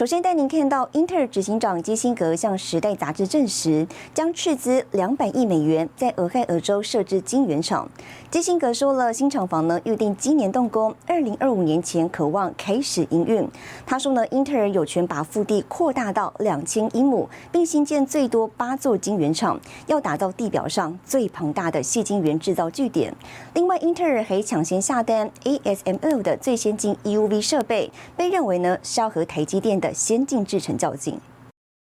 首先带您看到，英特尔执行长基辛格向《时代》杂志证实，将斥资两百亿美元在俄亥俄州设置晶圆厂。基辛格说了，新厂房呢预定今年动工，二零二五年前渴望开始营运。他说呢，英特尔有权把腹地扩大到两千英亩，并新建最多八座晶圆厂，要打造地表上最庞大的细晶圆制造据点。另外，英特尔还抢先下单 ASML 的最先进 EUV 设备，被认为呢是要和台积电的。先进制程较劲。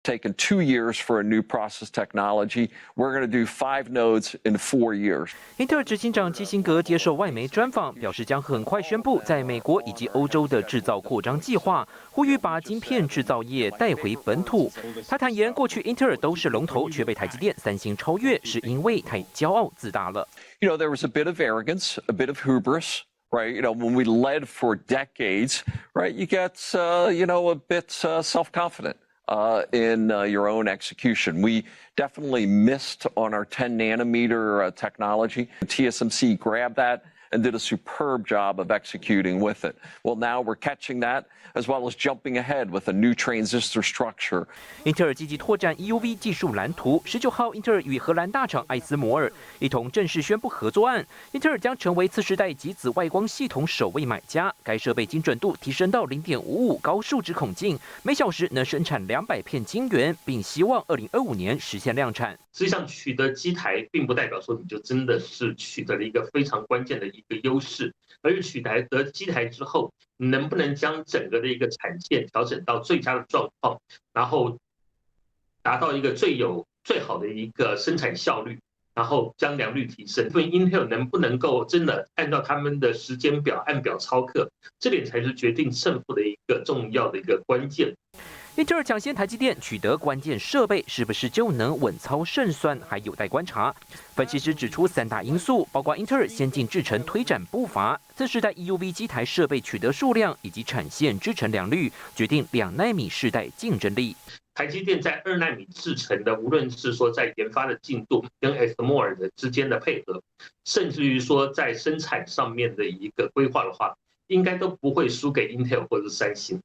Taken two years for a new process technology. We're going to do five nodes in four years. 英特尔执行长基辛格接受外媒专访，表示将很快宣布在美国以及欧洲的制造扩张计划，呼吁把晶片制造业带回本土。他坦言，过去英特尔都是龙头，却被台积电、三星超越，是因为太骄傲自大了。You know, there was a bit of arrogance, a bit of hubris. Right? You know, when we led for decades, right, you get, uh, you know, a bit uh, self confident. Uh, in uh, your own execution. We definitely missed on our 10 nanometer uh, technology. TSMC grabbed that and did a superb job of executing with it. Well, now we're catching that as well as jumping ahead with a new transistor structure. 英特尔积极拓展 EUV 技术蓝图。十九号，英特尔与荷兰大厂艾斯摩尔一同正式宣布合作案。英特尔将成为次世代极紫外光系统首位买家。该设备精准度提升到零点五五高数值孔径，每小时能生产两百片晶圆，并希望二零二五年实现量产。实际上，取得机台并不代表说你就真的是取得了一个非常关键的一个优势，而是取得得机台之后，能不能将整个的一个产线调整到最佳的状况，然后达到一个最有最好的一个生产效率，然后将良率提升。因为 Intel 能不能够真的按照他们的时间表按表操课，这点才是决定胜负的一个重要的一个关键。英特尔抢先台积电取得关键设备，是不是就能稳操胜算，还有待观察。分析师指出，三大因素包括英特尔先进制程推展步伐、次世代 EUV 机台设备取得数量以及产线制程良率，决定两纳米世代竞争力。台积电在二纳米制程的，无论是说在研发的进度跟 s m o r 的之间的配合，甚至于说在生产上面的一个规划的话，应该都不会输给 Intel 或者是三星。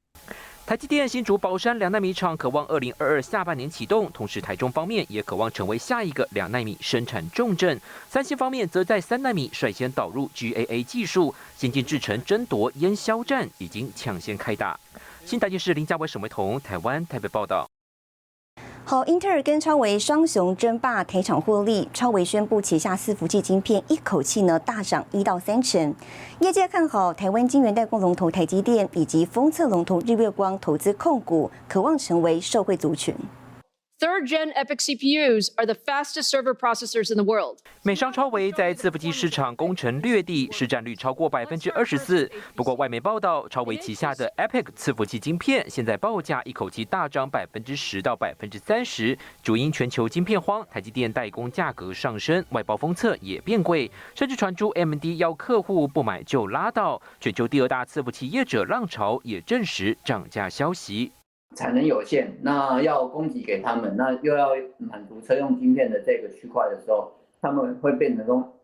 台积电新竹宝山两纳米厂渴望二零二二下半年启动，同时台中方面也渴望成为下一个两纳米生产重镇。三星方面则在三纳米率先导入 GAA 技术，先进制程争夺烟硝战已经抢先开打。新台电视林家伟、沈维彤，台湾台北报道。好，英特尔跟超维双雄争霸台场获利，超维宣布旗下伺服器晶片一口气呢大涨一到三成，业界看好台湾晶圆代工龙头台积电以及封测龙头日月光投资控股，渴望成为受惠族群。Third-gen EPYC CPUs are the fastest server processors in the world. 美商超维在伺服器市场攻城略地，市占率超过百分之二十四。不过，外媒报道，超维旗下的 EPYC 伺服器晶片现在报价一口气大涨百分之十到百分之三十，主因全球晶片荒，台积电代工价格上升，外包封测也变贵，甚至传出 MD 要客户不买就拉倒。全球第二大伺服器业者浪潮也证实涨价消息。产能有限，那要供给给他们，那又要满足车用晶片的这个区块的时候，他们会变成说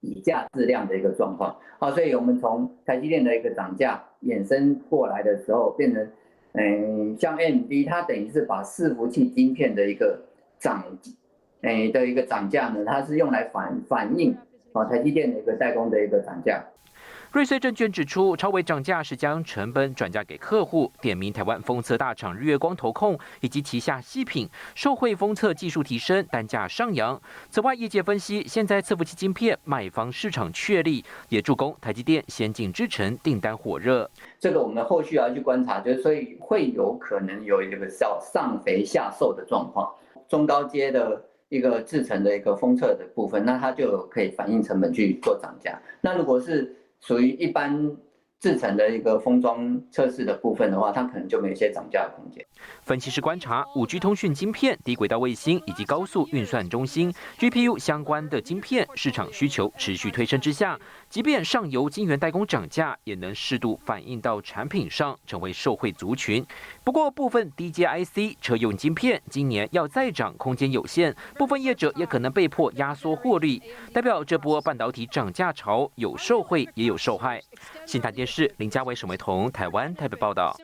以价质量的一个状况。好，所以我们从台积电的一个涨价衍生过来的时候，变成，嗯，像 AMD 它等于是把伺服器晶片的一个涨，哎的一个涨价呢，它是用来反反映啊台积电的一个代工的一个涨价。瑞穗证券指出，超微涨价是将成本转嫁给客户，点名台湾封测大厂日月光投控以及旗下细品，受惠封测技术提升，单价上扬。此外，业界分析，现在伺服器晶片卖方市场确立，也助攻台积电先进制程订单火热。这个我们后续要去观察，就是所以会有可能有一个叫上肥下瘦的状况，中高阶的一个制程的一个封测的部分，那它就可以反映成本去做涨价。那如果是属于一般制成的一个封装测试的部分的话，它可能就没有一些涨价的空间。分析师观察，五 G 通讯晶片、低轨道卫星以及高速运算中心 GPU 相关的晶片市场需求持续推升之下，即便上游晶圆代工涨价，也能适度反映到产品上，成为受惠族群。不过，部分 DJIC 车用晶片今年要再涨空间有限，部分业者也可能被迫压缩获利，代表这波半导体涨价潮有受惠也有受害。新台电视林家伟、沈维彤，台湾台北报道。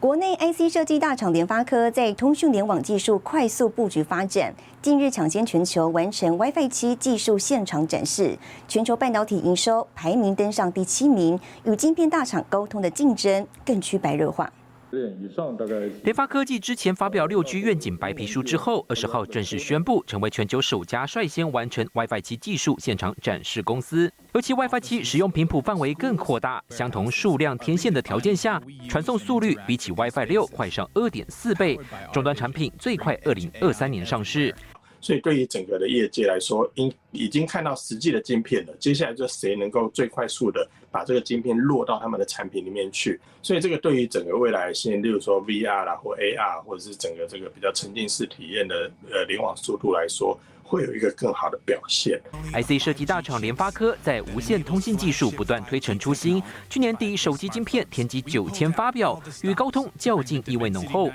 国内 IC 设计大厂联发科在通讯联网技术快速布局发展，近日抢先全球完成 WiFi 七技术现场展示，全球半导体营收排名登上第七名，与晶片大厂高通的竞争更趋白热化。以上大概。联发科技之前发表六 G 愿景白皮书之后，二十号正式宣布成为全球首家率先完成 WiFi 七技术现场展示公司。尤其 WiFi 七使用频谱范围更扩大，相同数量天线的条件下，传送速率比起 WiFi 六快上二点四倍。终端产品最快二零二三年上市。所以对于整个的业界来说，应已经看到实际的晶片了。接下来就谁能够最快速的把这个晶片落到他们的产品里面去。所以这个对于整个未来性，例如说 VR 啦或 AR，或者是整个这个比较沉浸式体验的呃联网速度来说。会有一个更好的表现。IC 设计大厂联发科在无线通信技术不断推陈出新，去年底手机晶片天玑九千发表，与高通较劲意味浓厚。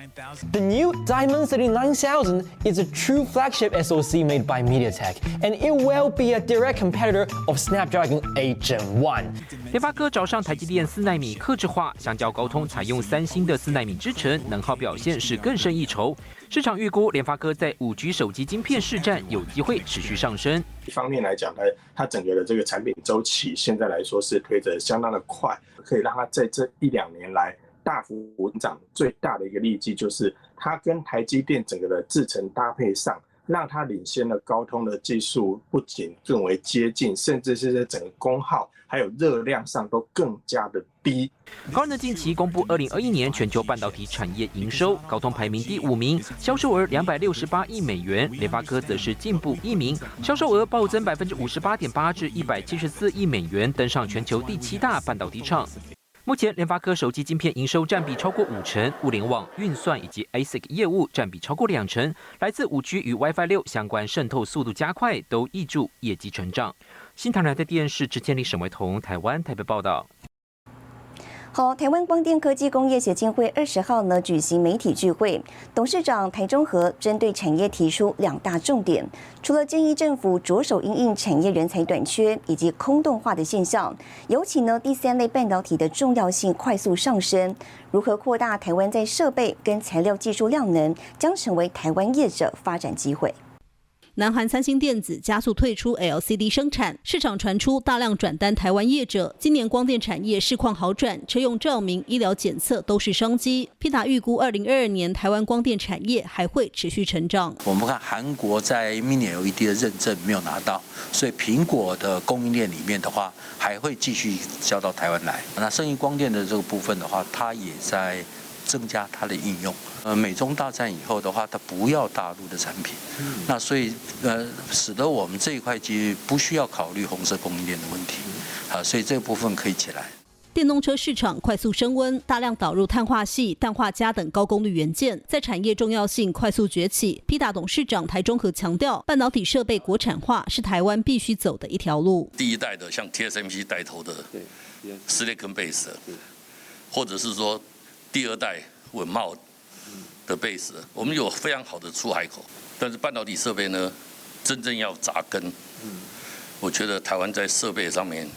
The new Diamond 39000 is a true flagship SoC made by MediaTek, and it will be a direct competitor of Snapdragon 8 Gen 1. 联发科找上台积电四纳米克制化，相较高通采用三星的四纳米制程，能耗表现是更胜一筹。市场预估，联发科在五 G 手机晶片市占有机会持续上升。一方面来讲，呢它整个的这个产品周期现在来说是推得相当的快，可以让它在这一两年来大幅增长。最大的一个利基就是它跟台积电整个的制程搭配上。让它领先了高通的技术，不仅更为接近，甚至是在整个功耗还有热量上都更加的低。高通近期公布二零二一年全球半导体产业营收，高通排名第五名，销售额两百六十八亿美元；联发科则是进步一名，销售额暴增百分之五十八点八至一百七十四亿美元，登上全球第七大半导体厂。目前，联发科手机晶片营收占比超过五成，物联网、运算以及 ASIC 业务占比超过两成，来自五 G 与 WiFi 六相关渗透速度加快，都挹注业绩成长。新唐人的电视只建立沈维彤，台湾台北报道。好，台湾光电科技工业协进会二十号呢举行媒体聚会，董事长台中和针对产业提出两大重点，除了建议政府着手因应产业人才短缺以及空洞化的现象，尤其呢第三类半导体的重要性快速上升，如何扩大台湾在设备跟材料技术量能，将成为台湾业者发展机会。南韩三星电子加速退出 LCD 生产，市场传出大量转单台湾业者。今年光电产业市况好转，车用照明、医疗检测都是商机。皮塔预估，二零二二年台湾光电产业还会持续成长。我们看韩国在 Mini LED 的认证没有拿到，所以苹果的供应链里面的话，还会继续交到台湾来。那生意光电的这个部分的话，它也在。增加它的应用，呃，美中大战以后的话，它不要大陆的产品，那所以呃，使得我们这一块机遇不需要考虑红色供应链的问题，啊，所以这部分可以起来。电动车市场快速升温，大量导入碳化系、氮化镓等高功率元件，在产业重要性快速崛起。P 大董事长台中和强调，半导体设备国产化是台湾必须走的一条路。第一代的像 TSMC 带头的 Silicon Base，或者是说。第二代稳茂的 base，我们有非常好的出海口，但是半导体设备呢，真正要扎根，我觉得台湾在设备上面，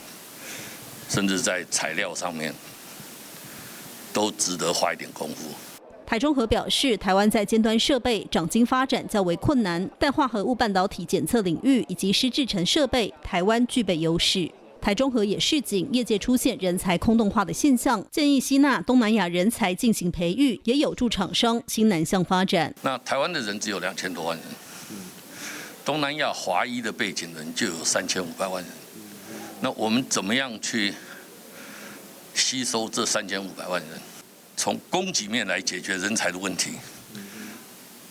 甚至在材料上面，都值得花一点功夫。台中和表示，台湾在尖端设备长金发展较为困难，但化合物半导体检测领域以及湿制成设备，台湾具备优势。台中和也示警，业界出现人才空洞化的现象，建议吸纳东南亚人才进行培育，也有助厂商新南向发展。那台湾的人只有两千多万人，东南亚华裔的背景人就有三千五百万人，那我们怎么样去吸收这三千五百万人？从供给面来解决人才的问题，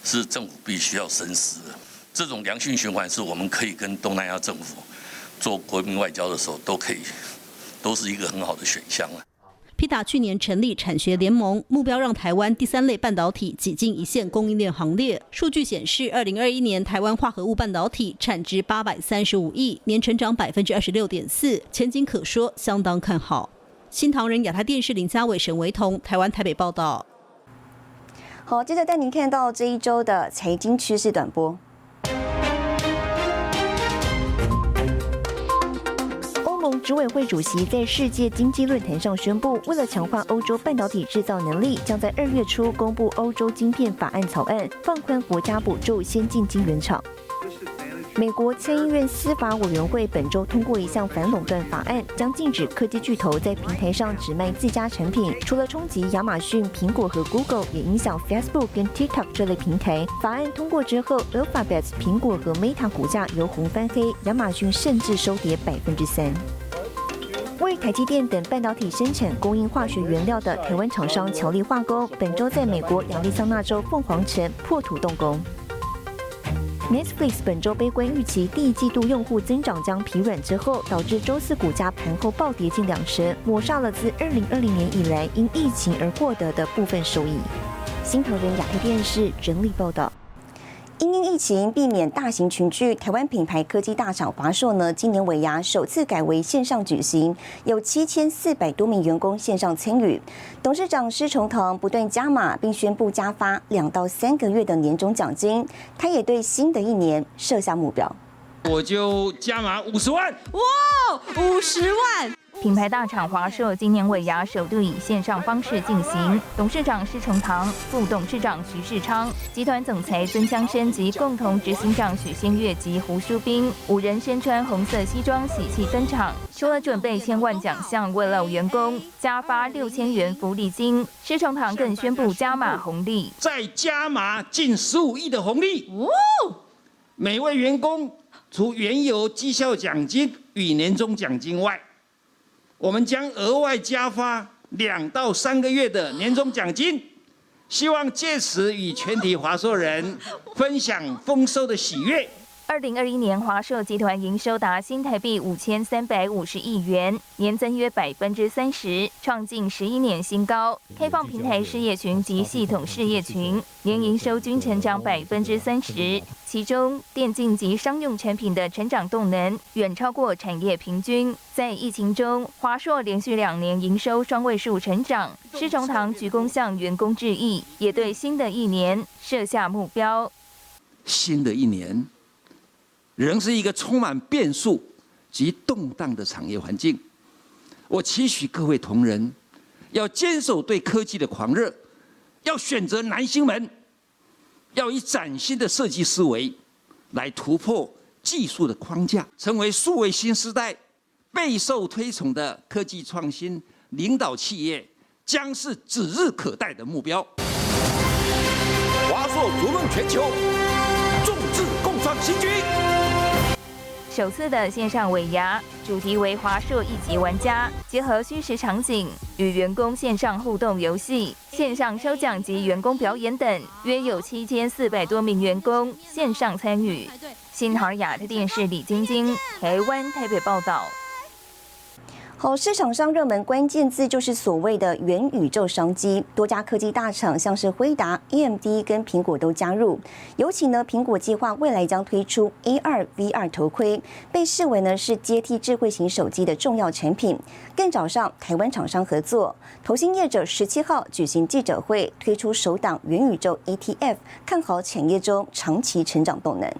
是政府必须要深思的。这种良性循环是我们可以跟东南亚政府。做国民外交的时候都可以都是一个很好的选项了。PTA 去年成立产学联盟，目标让台湾第三类半导体挤进一线供应链行列。数据显示，二零二一年台湾化合物半导体产值八百三十五亿，年成长百分之二十六点四，前景可说相当看好。新唐人亚太电视林家伟、沈维彤，台湾台北报道。好，接着带您看到这一周的财经趋势短波。执委会主席在世界经济论坛上宣布，为了强化欧洲半导体制造能力，将在二月初公布欧洲晶片法案草案，放宽国家补助先进晶圆厂。美国参议院司法委员会本周通过一项反垄断法案，将禁止科技巨头在平台上只卖自家产品。除了冲击亚马逊、苹果和 Google，也影响 Facebook 跟 TikTok 这类平台。法案通过之后，Alphabet、苹果和 Meta 股价由红翻黑，亚马逊甚至收跌百分之三。为台积电等半导体生产供应化学原料的台湾厂商乔力化工，本周在美国亚利桑那州凤凰城破土动工。Netflix 本周悲观预期第一季度用户增长将疲软之后，导致周四股价盘后暴跌近两成，抹杀了自2020年以来因疫情而获得的部分收益。新唐人亚太电视整理报道。因应疫情，避免大型群聚，台湾品牌科技大厂华硕呢，今年尾牙首次改为线上举行，有七千四百多名员工线上参与。董事长施崇棠不断加码，并宣布加发两到三个月的年终奖金。他也对新的一年设下目标，我就加码五十万。哇，五十万！品牌大厂华硕今年尾牙首度以线上方式进行，董事长施崇堂、副董事长徐世昌、集团总裁曾江生及共同执行长许先月及胡淑斌五人身穿红色西装喜气登场。除了准备千万奖项为了员工加发六千元福利金，施崇堂更宣布加码红利，再加码近十五亿的红利。哦，每位员工除原有绩效奖金与年终奖金外，我们将额外加发两到三个月的年终奖金，希望借此与全体华硕人分享丰收的喜悦。二零二一年，华硕集团营收达新台币五千三百五十亿元，年增约百分之三十，创近十一年新高。开放平台事业群及系统事业群年营收均成长百分之三十，其中电竞及商用产品的成长动能远超过产业平均。在疫情中，华硕连续两年营收双位数成长。施崇堂鞠躬向员工致意，也对新的一年设下目标。新的一年。仍是一个充满变数及动荡的产业环境。我期许各位同仁要坚守对科技的狂热，要选择南星门，要以崭新的设计思维来突破技术的框架，成为数位新时代备受推崇的科技创新领导企业，将是指日可待的目标。华硕逐梦全球，众志共创新局。首次的线上尾牙，主题为华硕一级玩家，结合虚实场景与员工线上互动游戏、线上抽奖及员工表演等，约有七千四百多名员工线上参与。新海雅的电视李晶晶，台湾台北报道。好，市场上热门关键字就是所谓的元宇宙商机，多家科技大厂像是辉达、AMD 跟苹果都加入。尤其呢，苹果计划未来将推出 AR、VR 头盔，被视为呢是接替智慧型手机的重要产品。更早上台湾厂商合作，投信业者十七号举行记者会，推出首档元宇宙 ETF，看好产业中长期成长动能。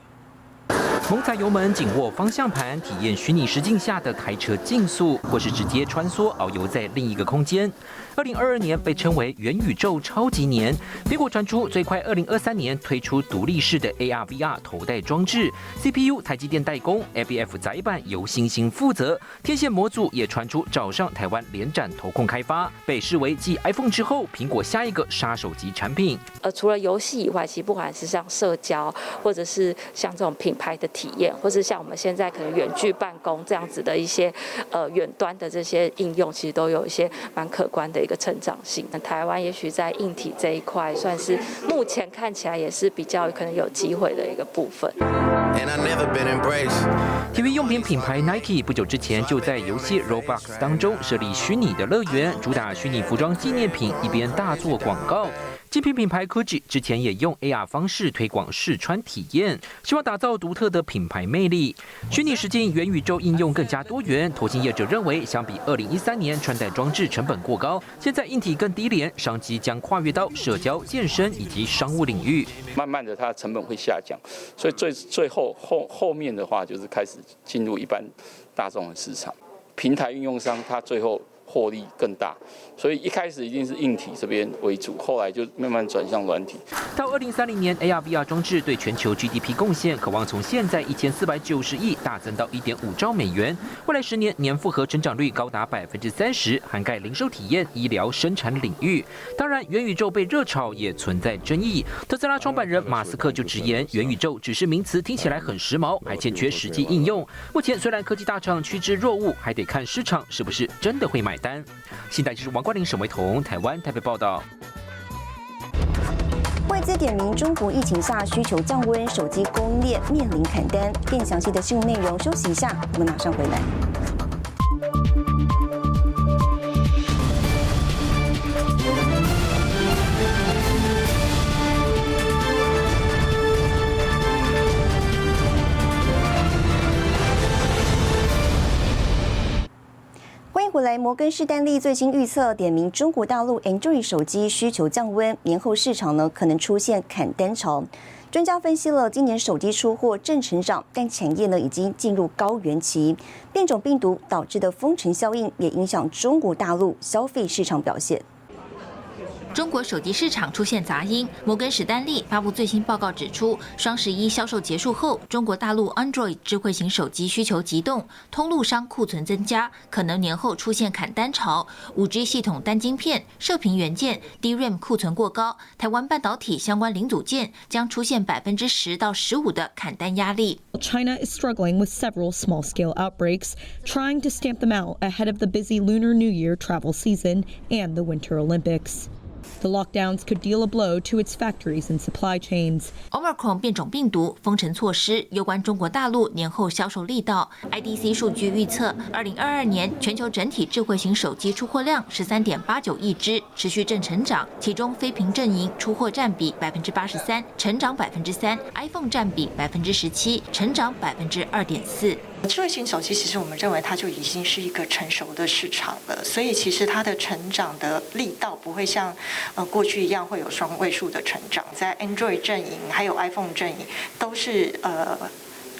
猛踩油门，紧握方向盘，体验虚拟实境下的开车竞速，或是直接穿梭遨游在另一个空间。二零二二年被称为元宇宙超级年，苹果传出最快二零二三年推出独立式的 AR/VR 头戴装置，CPU 台积电代工，ABF 载板由星星负责，天线模组也传出找上台湾联展投控开发，被视为继 iPhone 之后苹果下一个杀手级产品。呃，除了游戏以外，其实不管是像社交，或者是像这种品牌的。体验，或是像我们现在可能远距办公这样子的一些呃远端的这些应用，其实都有一些蛮可观的一个成长性。那台湾也许在硬体这一块，算是目前看起来也是比较可能有机会的一个部分。育用品品牌 Nike 不久之前就在游戏 Roblox 当中设立虚拟的乐园，主打虚拟服装纪念品，一边大做广告。精品品牌 Gucci 之前也用 AR 方式推广试穿体验，希望打造独特的品牌魅力。虚拟实境元宇宙应用更加多元，投信业者认为，相比2013年穿戴装置成本过高，现在硬体更低廉，商机将跨越到社交、健身以及商务领域。慢慢的，它的成本会下降，所以最最后后后面的话就是开始进入一般大众的市场，平台运用商它最后。获利更大，所以一开始一定是硬体这边为主，后来就慢慢转向软体。到二零三零年，AR VR 装置对全球 GDP 贡献，渴望从现在一千四百九十亿大增到一点五兆美元。未来十年年复合成长率高达百分之三十，涵盖零售体验、医疗、生产领域。当然，元宇宙被热炒也存在争议。特斯拉创办人马斯克就直言，元宇宙只是名词，听起来很时髦，还欠缺实际应用。目前虽然科技大厂趋之若鹜，还得看市场是不是真的会买。单，现在就是王冠玲、沈维彤，台湾台北报道。外资点名中国疫情下需求降温，手机供应链面临砍单。更详细的新闻内容，休息一下，我们马上回来。摩根士丹利最新预测点名中国大陆 Android 手机需求降温，年后市场呢可能出现砍单潮。专家分析了今年手机出货正成长，但产业呢已经进入高原期，变种病毒导致的封城效应也影响中国大陆消费市场表现。中国手机市场出现杂音。摩根士丹利发布最新报告指出，双十一销售结束后，中国大陆 Android 智慧型手机需求急动，通路商库存增加，可能年后出现砍单潮。5G 系统单晶片、射频元件、DRAM 库存过高，台湾半导体相关零组件将出现百分之十到十五的砍单压力。China is struggling with several small-scale outbreaks, trying to stamp them out ahead of the busy Lunar New Year travel season and the Winter Olympics. The lockdowns could deal a blow to its factories and supply chains. Omicron 变种病毒封城措施有关中国大陆年后销售力道。IDC 数据预测，二零二二年全球整体智慧型手机出货量十三点八九亿只，持续正成长。其中非屏阵营出货占比百分之八十三，成长百分之三；iPhone 占比百分之十七，成长百分之二点四。智慧型手机其实我们认为它就已经是一个成熟的市场了，所以其实它的成长的力道不会像呃过去一样会有双位数的成长，在 Android 阵营还有 iPhone 阵营都是呃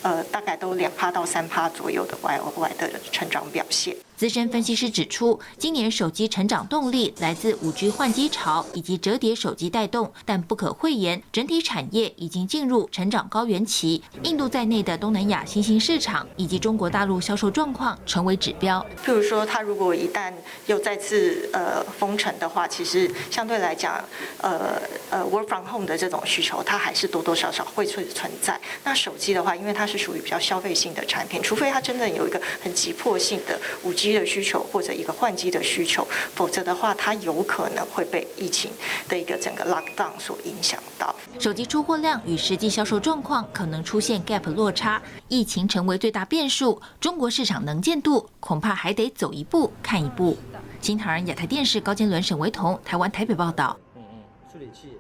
呃大概都两趴到三趴左右的 Y O Y 的成长表现。资深分析师指出，今年手机成长动力来自五 G 换机潮以及折叠手机带动，但不可讳言，整体产业已经进入成长高原期。印度在内的东南亚新兴市场以及中国大陆销售状况成为指标。譬如说，它如果一旦又再次呃封城的话，其实相对来讲，呃呃 work from home 的这种需求，它还是多多少少会存存在。那手机的话，因为它是属于比较消费性的产品，除非它真的有一个很急迫性的五 G。机的需求或者一个换机的需求，否则的话，它有可能会被疫情的一个整个 lockdown 所影响到。手机出货量与实际销售状况可能出现 gap 落差，疫情成为最大变数，中国市场能见度恐怕还得走一步看一步。新唐人亚太电视高阶轮沈维彤，台湾台北报道。嗯嗯，处理器。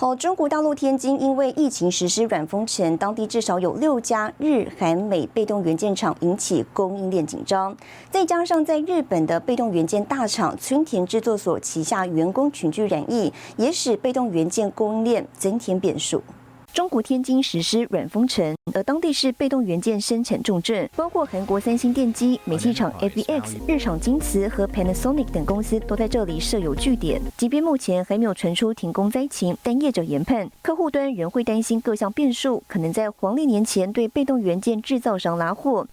好，中国大陆天津因为疫情实施软封城，当地至少有六家日韩美被动元件厂引起供应链紧张，再加上在日本的被动元件大厂村田制作所旗下员工群聚染疫，也使被动元件供应链增添变数。中国天津实施软封城，而当地是被动元件生产重镇，包括韩国三星电机、美气厂 FVX、日厂京瓷和 Panasonic 等公司都在这里设有据点。即便目前还没有传出停工灾情，但业者研判，客户端仍会担心各项变数，可能在黄历年前对被动元件制造商拉货。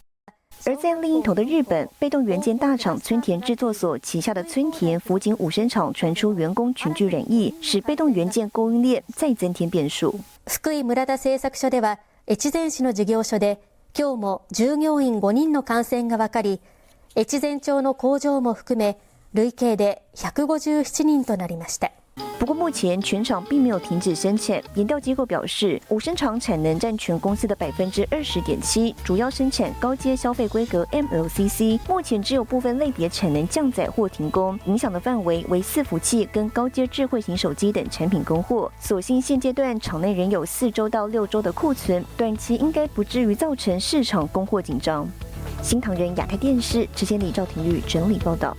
而在另一头的日本，被动元件大厂村田制作所旗下的村田福井五生厂传出员工群聚染疫，使被动元件供应链再增添变数。福井村田製作所では、越前市の事業所で今日も従業員5人の感染が分かり、越前町の工場も含め累計で157人となりました。不过目前全厂并没有停止生产。研调机构表示，五生厂产能占全公司的百分之二十点七，主要生产高阶消费规格 MLCC。目前只有部分类别产能降载或停工，影响的范围为伺服器跟高阶智慧型手机等产品供货。所幸现阶段厂内仍有四周到六周的库存，短期应该不至于造成市场供货紧张。新唐人亚太电视之前李赵廷玉整理报道。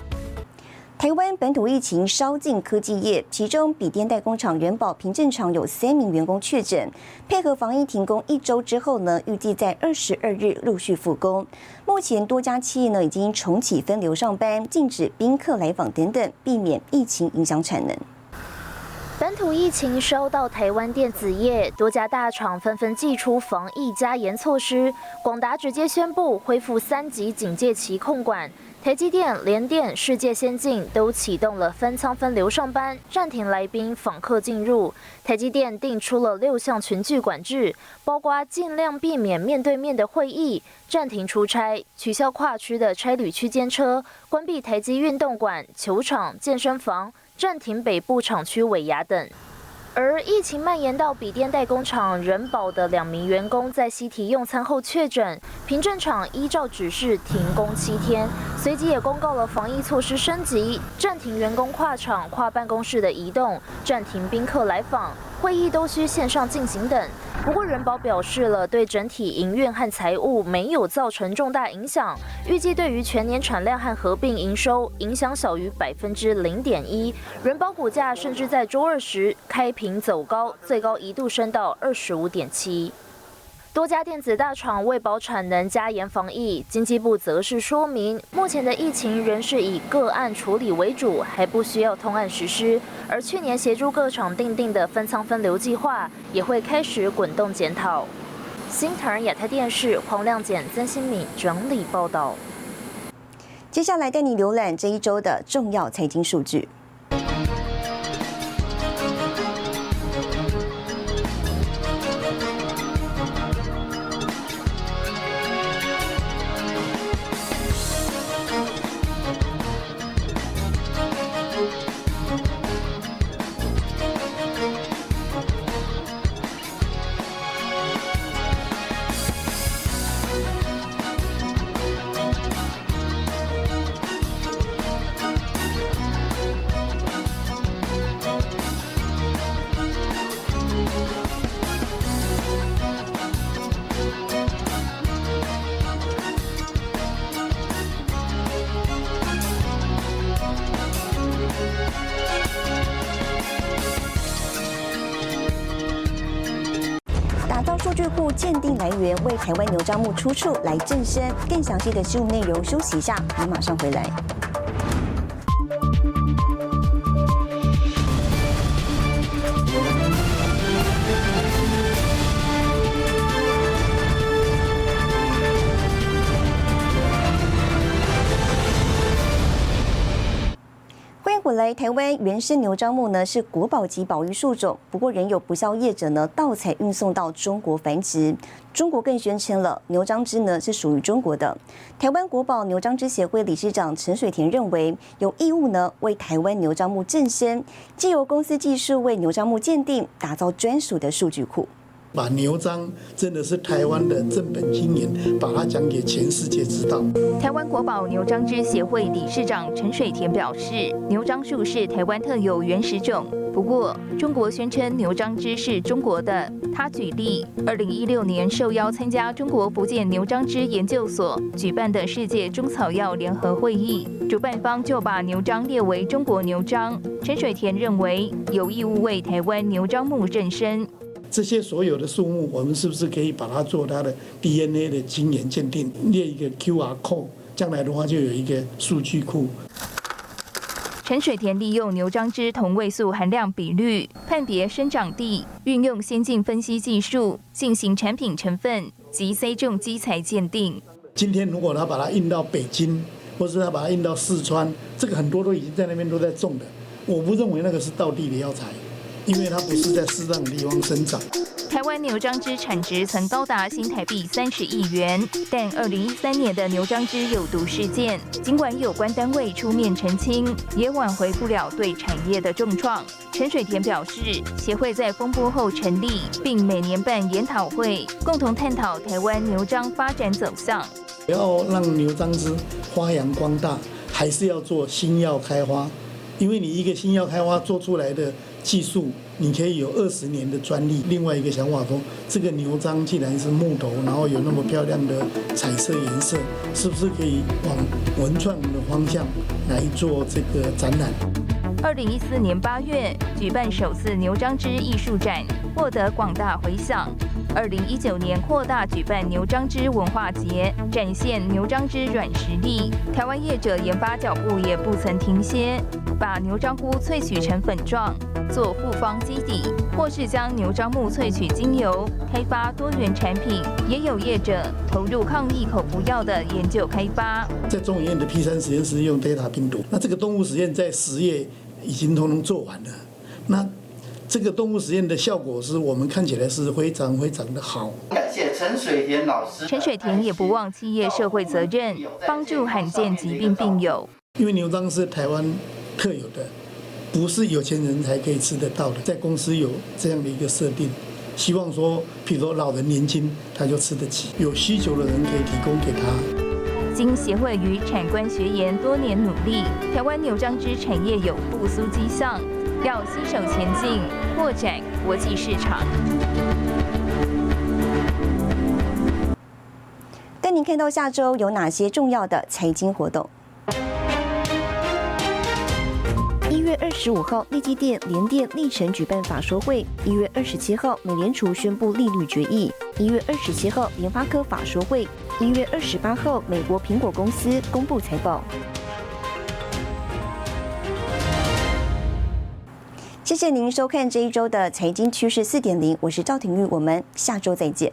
台湾本土疫情烧进科技业，其中笔电代工厂元宝凭证厂有三名员工确诊，配合防疫停工一周之后呢，预计在二十二日陆续复工。目前多家企业呢已经重启分流上班，禁止宾客来访等等，避免疫情影响产能。本土疫情烧到台湾电子业，多家大厂纷纷祭出防疫加严措施，广达直接宣布恢复三级警戒期控管。台积电、联电、世界先进都启动了分仓分流上班，暂停来宾访客进入。台积电定出了六项群聚管制，包括尽量避免面对面的会议、暂停出差、取消跨区的差旅区间车、关闭台积运动馆、球场、健身房、暂停北部厂区尾牙等。而疫情蔓延到笔电代工厂人保的两名员工在西提用餐后确诊，凭证厂依照指示停工七天，随即也公告了防疫措施升级，暂停员工跨厂、跨办公室的移动，暂停宾客来访。会议都需线上进行等。不过人保表示了，对整体营运和财务没有造成重大影响。预计对于全年产量和合并营收影响小于百分之零点一。人保股价甚至在周二时开平走高，最高一度升到二十五点七。多家电子大厂为保产能加严防疫，经济部则是说明，目前的疫情仍是以个案处理为主，还不需要通案实施。而去年协助各厂订定的分仓分流计划，也会开始滚动检讨。新唐人亚太电视黄亮简、曾新敏整理报道。接下来带你浏览这一周的重要财经数据。台湾牛樟木出处来正身，更详细的植物内容，休息一下，我们马上回来。台湾原生牛樟木呢是国宝级保育树种，不过仍有不肖业者呢盗采运送到中国繁殖。中国更宣称了牛樟芝呢是属于中国的。台湾国宝牛樟芝协会理事长陈水田认为，有义务呢为台湾牛樟木正身，借由公司技术为牛樟木鉴定，打造专属的数据库。把牛樟真的是台湾的正本经营，把它讲给全世界知道。台湾国宝牛樟芝协会理事长陈水田表示，牛樟树是台湾特有原始种，不过中国宣称牛樟芝是中国的。他举例，二零一六年受邀参加中国福建牛樟芝研究所举办的世界中草药联合会议，主办方就把牛樟列为中国牛樟。陈水田认为有义务为台湾牛樟木正身。这些所有的树木，我们是不是可以把它做它的 DNA 的基因鉴定，列一个 QR code，将来的话就有一个数据库。陈水田利用牛樟芝同位素含量比率判别生长地，运用先进分析技术进行产品成分及 C 种基材鉴定。今天如果他把它运到北京，或是他把它运到四川，这个很多都已经在那边都在种的，我不认为那个是道地的药材。因为它不是在适当的地方生长。台湾牛樟芝产值曾高达新台币三十亿元，但二零一三年的牛樟芝有毒事件，尽管有关单位出面澄清，也挽回不了对产业的重创。陈水田表示，协会在风波后成立，并每年办研讨会，共同探讨台湾牛樟发展走向。要让牛樟芝发扬光大，还是要做新药开花，因为你一个新药开花做出来的技术。你可以有二十年的专利。另外一个想法说，这个牛樟既然是木头，然后有那么漂亮的彩色颜色，是不是可以往文创的方向来做这个展览？二零一四年八月举办首次牛樟芝艺术展，获得广大回响。二零一九年扩大举办牛樟芝文化节，展现牛樟芝软实力。台湾业者研发脚步也不曾停歇，把牛樟菇萃取成粉状。做复方基底，或是将牛樟木萃取精油，开发多元产品。也有业者投入抗疫口服药的研究开发。在中医院的 P 三实验室用 Delta 病毒，那这个动物实验在十月已经通通做完了。那这个动物实验的效果是我们看起来是非常非常的好。感谢陈水田老师。陈水田也不忘企业社会责任，帮助罕见疾病病友。因为牛樟是台湾特有的。不是有钱人才可以吃得到的，在公司有这样的一个设定，希望说，比如说老人年轻他就吃得起，有需求的人可以提供给他。经协会与产官学研多年努力，台湾牛樟芝产业有复苏迹象，要携手前进，扩展国际市场。带您看到下周有哪些重要的财经活动。二十五号，立基电、联电、立成举办法说会。一月二十七号，美联储宣布利率决议。一月二十七号，联发科法说会。一月二十八号，美国苹果公司公布财报。谢谢您收看这一周的财经趋势四点零，我是赵廷玉，我们下周再见。